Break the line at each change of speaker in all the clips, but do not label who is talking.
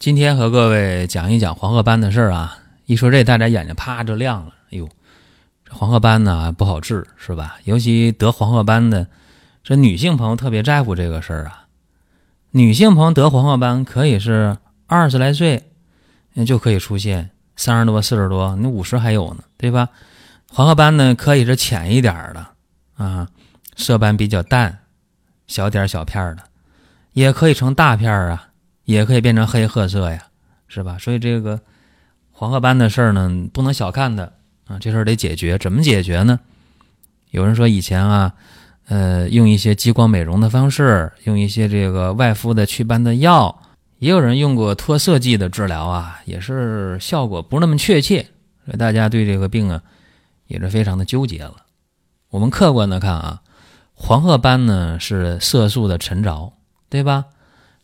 今天和各位讲一讲黄褐斑的事儿啊！一说这，大家眼睛啪就亮了。哎呦，这黄褐斑呢不好治，是吧？尤其得黄褐斑的这女性朋友特别在乎这个事儿啊。女性朋友得黄褐斑可以是二十来岁就可以出现，三十多、四十多，你五十还有呢，对吧？黄褐斑呢可以是浅一点的啊，色斑比较淡，小点小片的，也可以成大片啊。也可以变成黑褐色呀，是吧？所以这个黄褐斑的事儿呢，不能小看它啊，这事儿得解决。怎么解决呢？有人说以前啊，呃，用一些激光美容的方式，用一些这个外敷的祛斑的药，也有人用过脱色剂的治疗啊，也是效果不是那么确切。所以大家对这个病啊，也是非常的纠结了。我们客观的看啊，黄褐斑呢是色素的沉着，对吧？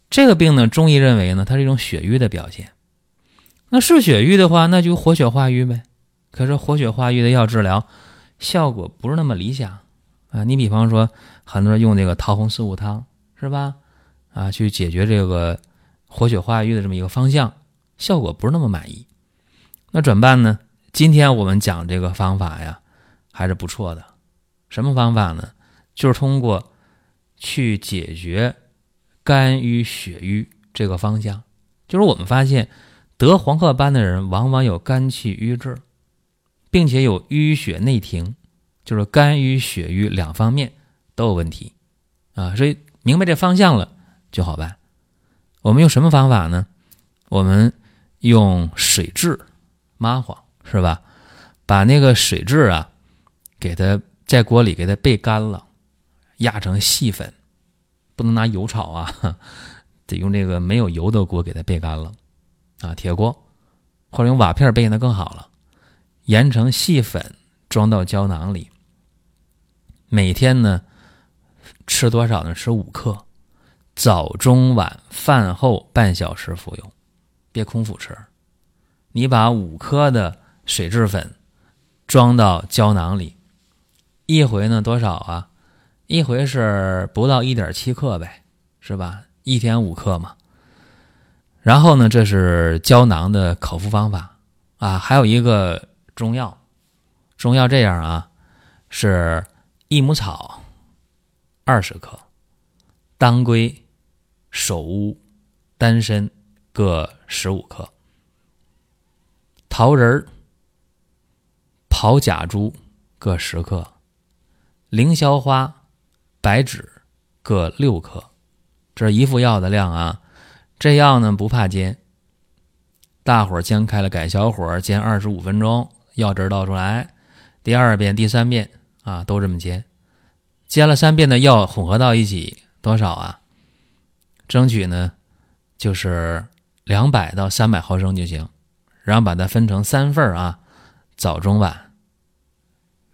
这个病呢，中医认为呢，它是一种血瘀的表现。那是血瘀的话，那就活血化瘀呗。可是活血化瘀的药治疗效果不是那么理想啊。你比方说，很多人用这个桃红四物汤，是吧？啊，去解决这个活血化瘀的这么一个方向，效果不是那么满意。那怎么办呢？今天我们讲这个方法呀，还是不错的。什么方法呢？就是通过去解决。肝郁血瘀这个方向，就是我们发现得黄褐斑的人往往有肝气郁滞，并且有淤血内停，就是肝郁血瘀两方面都有问题啊。所以明白这方向了就好办。我们用什么方法呢？我们用水蛭麻黄是吧？把那个水蛭啊，给它在锅里给它焙干了，压成细粉。不能拿油炒啊，得用这个没有油的锅给它焙干了，啊，铁锅或者用瓦片焙那更好了，研成细粉装到胶囊里。每天呢吃多少呢？吃五克，早中晚饭后半小时服用，别空腹吃。你把五克的水蛭粉装到胶囊里，一回呢多少啊？一回是不到一点七克呗，是吧？一天五克嘛。然后呢，这是胶囊的口服方法啊。还有一个中药，中药这样啊，是益母草二十克，当归、首乌、丹参各十五克，桃仁儿、炮甲猪各十克，凌霄花。白芷各六克，这是一副药的量啊。这药呢不怕煎，大火煎开了，改小火煎二十五分钟，药汁倒出来。第二遍、第三遍啊都这么煎，煎了三遍的药混合到一起多少啊？争取呢就是两百到三百毫升就行，然后把它分成三份啊，早中晚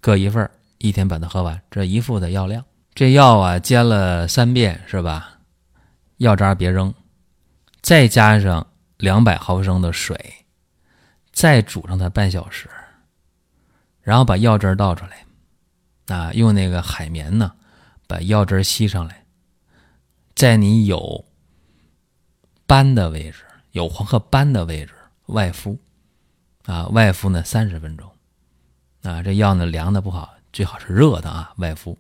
各一份，一天把它喝完。这一副的药量。这药啊，煎了三遍是吧？药渣别扔，再加上两百毫升的水，再煮上它半小时，然后把药汁倒出来，啊，用那个海绵呢，把药汁吸上来，在你有斑的位置，有黄褐斑的位置外敷，啊，外敷呢三十分钟，啊，这药呢凉的不好，最好是热的啊，外敷。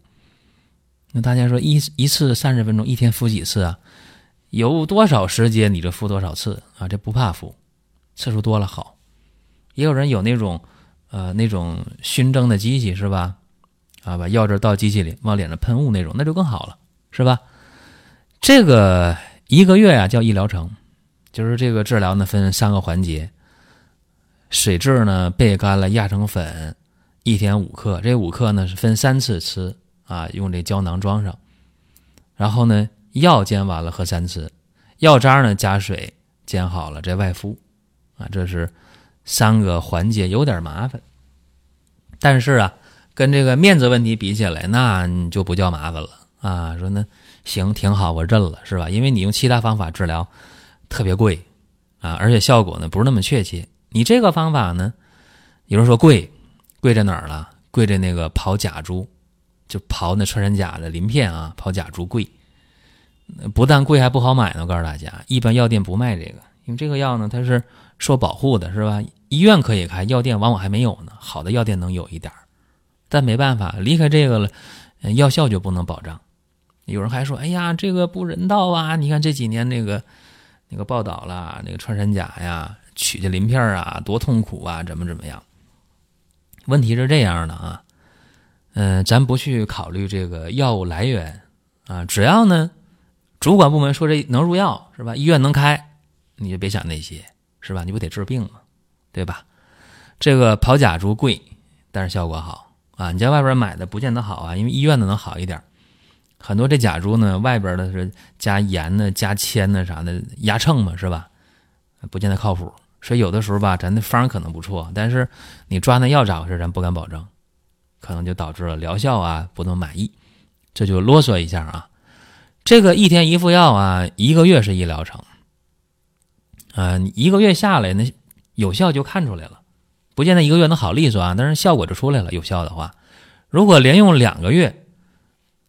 那大家说一一次三十分钟，一天敷几次啊？有多少时间你就敷多少次啊？这不怕敷，次数多了好。也有人有那种呃那种熏蒸的机器是吧？啊，把药汁倒机器里，往脸上喷雾那种，那就更好了，是吧？这个一个月呀叫一疗程，就是这个治疗呢分三个环节。水蛭呢焙干了压成粉，一天五克，这五克呢是分三次吃。啊，用这胶囊装上，然后呢，药煎完了喝三次，药渣呢加水煎好了再外敷，啊，这是三个环节，有点麻烦。但是啊，跟这个面子问题比起来，那你就不叫麻烦了啊。说那行挺好，我认了，是吧？因为你用其他方法治疗特别贵啊，而且效果呢不是那么确切。你这个方法呢，有人说贵，贵在哪儿了？贵在那个刨假珠，就刨那穿山甲的鳞片啊，刨甲珠贵。不但贵，还不好买呢。我告诉大家，一般药店不卖这个，因为这个药呢，它是受保护的，是吧？医院可以开，药店往往还没有呢。好的药店能有一点但没办法，离开这个了，药效就不能保障。有人还说：“哎呀，这个不人道啊！你看这几年那个那个报道了，那个穿山甲呀，取这鳞片啊，多痛苦啊，怎么怎么样？”问题是这样的啊，嗯，咱不去考虑这个药物来源啊，只要呢。主管部门说这能入药是吧？医院能开，你就别想那些是吧？你不得治病吗？对吧？这个跑甲猪贵，但是效果好啊！你在外边买的不见得好啊，因为医院的能好一点。很多这甲猪呢，外边的是加盐呢、加铅呢啥的压秤嘛，是吧？不见得靠谱。所以有的时候吧，咱的方可能不错，但是你抓那药咋回事？咱不敢保证，可能就导致了疗效啊不能满意。这就啰嗦一下啊。这个一天一副药啊，一个月是一疗程，啊，一个月下来那有效就看出来了，不见得一个月能好利索啊，但是效果就出来了。有效的话，如果连用两个月，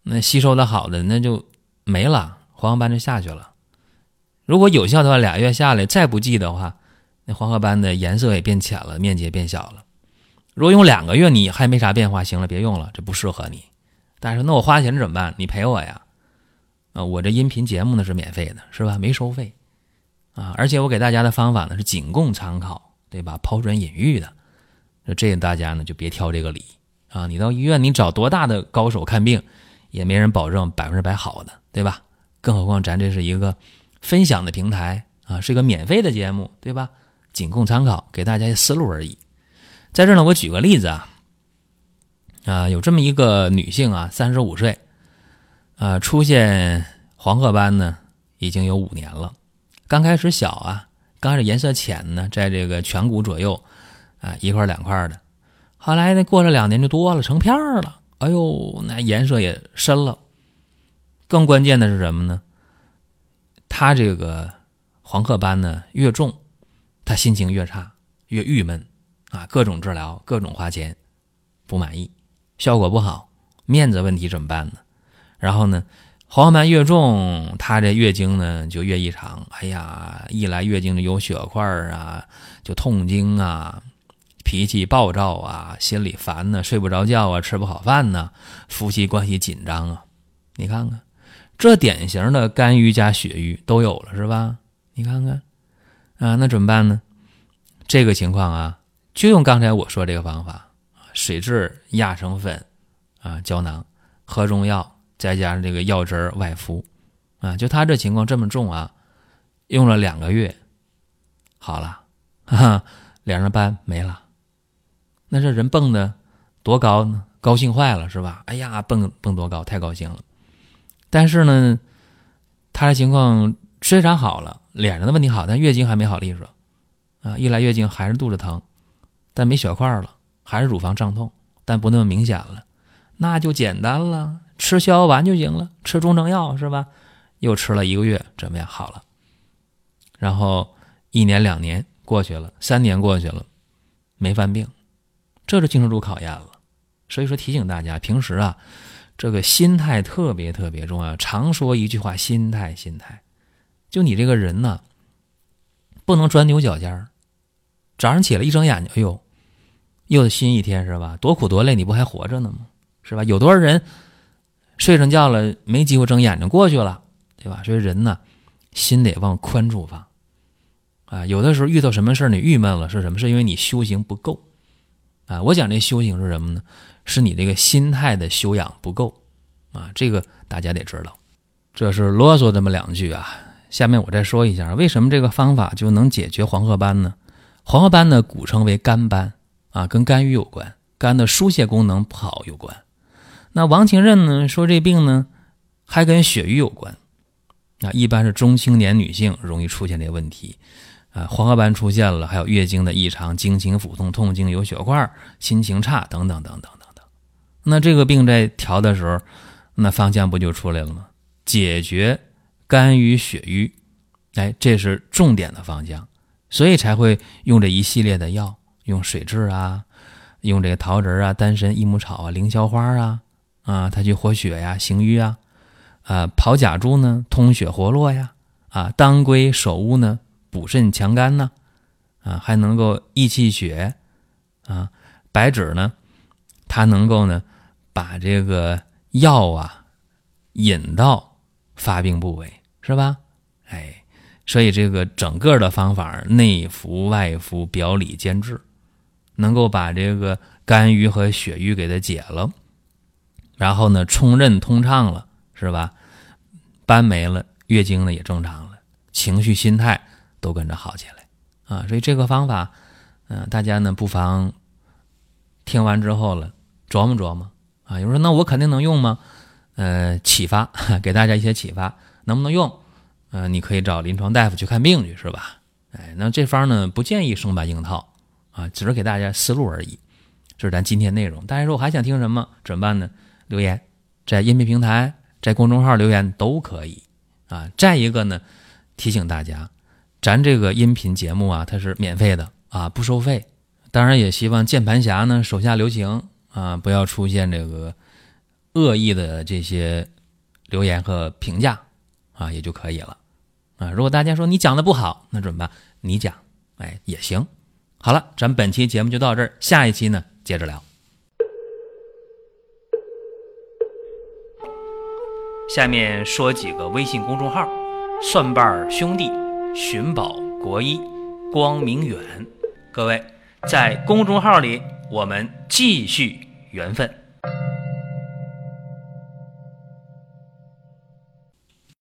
那吸收的好的那就没了，黄褐斑就下去了。如果有效的话，俩月下来再不济的话，那黄褐斑的颜色也变浅了，面积也变小了。如果用两个月你还没啥变化，行了，别用了，这不适合你。但是那我花钱怎么办？你赔我呀。啊，我这音频节目呢是免费的，是吧？没收费，啊，而且我给大家的方法呢是仅供参考，对吧？抛砖引玉的，那这大家呢就别挑这个理啊！你到医院，你找多大的高手看病，也没人保证百分之百好的，对吧？更何况咱这是一个分享的平台啊，是一个免费的节目，对吧？仅供参考，给大家一思路而已。在这呢，我举个例子啊，啊，有这么一个女性啊，三十五岁。啊，出现黄褐斑呢，已经有五年了。刚开始小啊，刚开始颜色浅呢，在这个颧骨左右，啊一块两块的。后来呢，过了两年就多了，成片了。哎呦，那颜色也深了。更关键的是什么呢？他这个黄褐斑呢越重，他心情越差，越郁闷啊，各种治疗，各种花钱，不满意，效果不好，面子问题怎么办呢？然后呢，黄斑越重，她这月经呢就越异常。哎呀，一来月经就有血块啊，就痛经啊，脾气暴躁啊，心里烦呢，睡不着觉啊，吃不好饭呢，夫妻关系紧张啊。你看看，这典型的肝郁加血瘀都有了，是吧？你看看，啊，那怎么办呢？这个情况啊，就用刚才我说这个方法水质压成粉啊，胶囊，喝中药。再加上这个药汁外敷，啊，就他这情况这么重啊，用了两个月，好了，哈哈，脸上斑没了，那这人蹦的多高呢？高兴坏了是吧？哎呀，蹦蹦多高，太高兴了。但是呢，他的情况虽然好了，脸上的问题好，但月经还没好利索，啊，一来月经还是肚子疼，但没血块了，还是乳房胀痛，但不那么明显了，那就简单了。吃逍遥丸就行了，吃中成药是吧？又吃了一个月，怎么样？好了。然后一年两年过去了，三年过去了，没犯病，这就经受住考验了。所以说提醒大家，平时啊，这个心态特别特别重要。常说一句话，心态，心态。就你这个人呢，不能钻牛角尖儿。早上起来一睁眼睛，哎呦，又是新一天是吧？多苦多累，你不还活着呢吗？是吧？有多少人？睡上觉了，没机会睁眼睛过去了，对吧？所以人呢，心得往宽处放啊。有的时候遇到什么事你郁闷了，是什么？是因为你修行不够啊。我讲这修行是什么呢？是你这个心态的修养不够啊。这个大家得知道。这是啰嗦这么两句啊。下面我再说一下，为什么这个方法就能解决黄褐斑呢？黄褐斑呢，古称为肝斑啊，跟肝郁有关，肝的疏泄功能不好有关。那王清任呢说这病呢，还跟血瘀有关，啊，一般是中青年女性容易出现这个问题。啊，黄褐斑出现了，还有月经的异常、经期腹痛、痛经、有血块、心情差等等等等等等。那这个病在调的时候，那方向不就出来了吗？解决肝郁血瘀，哎，这是重点的方向，所以才会用这一系列的药，用水蛭啊，用这个桃仁啊、丹参、益母草啊、凌霄花啊，啊，它去活血呀、行瘀啊，啊，跑甲猪呢，通血活络呀，啊，当归、首乌呢。补肾强肝呢，啊，还能够益气血，啊，白芷呢，它能够呢把这个药啊引到发病部位，是吧？哎，所以这个整个的方法内服外服，表里兼治，能够把这个肝郁和血瘀给它解了，然后呢冲任通畅了，是吧？斑没了，月经呢也正常了，情绪心态。都跟着好起来啊！所以这个方法，嗯，大家呢不妨听完之后了琢磨琢磨啊。有人说：“那我肯定能用吗？”呃，启发 给大家一些启发，能不能用？呃，你可以找临床大夫去看病去，是吧？哎，那这方呢不建议生搬硬套啊，只是给大家思路而已。这是咱今天内容。大家说我还想听什么？怎么办呢？留言在音频平台，在公众号留言都可以啊。再一个呢，提醒大家。咱这个音频节目啊，它是免费的啊，不收费。当然也希望键盘侠呢手下留情啊，不要出现这个恶意的这些留言和评价啊，也就可以了啊。如果大家说你讲的不好，那怎么办？你讲，哎也行。好了，咱本期节目就到这儿，下一期呢接着聊。下面说几个微信公众号：蒜瓣兄弟。寻宝国医，光明远，各位在公众号里，我们继续缘分。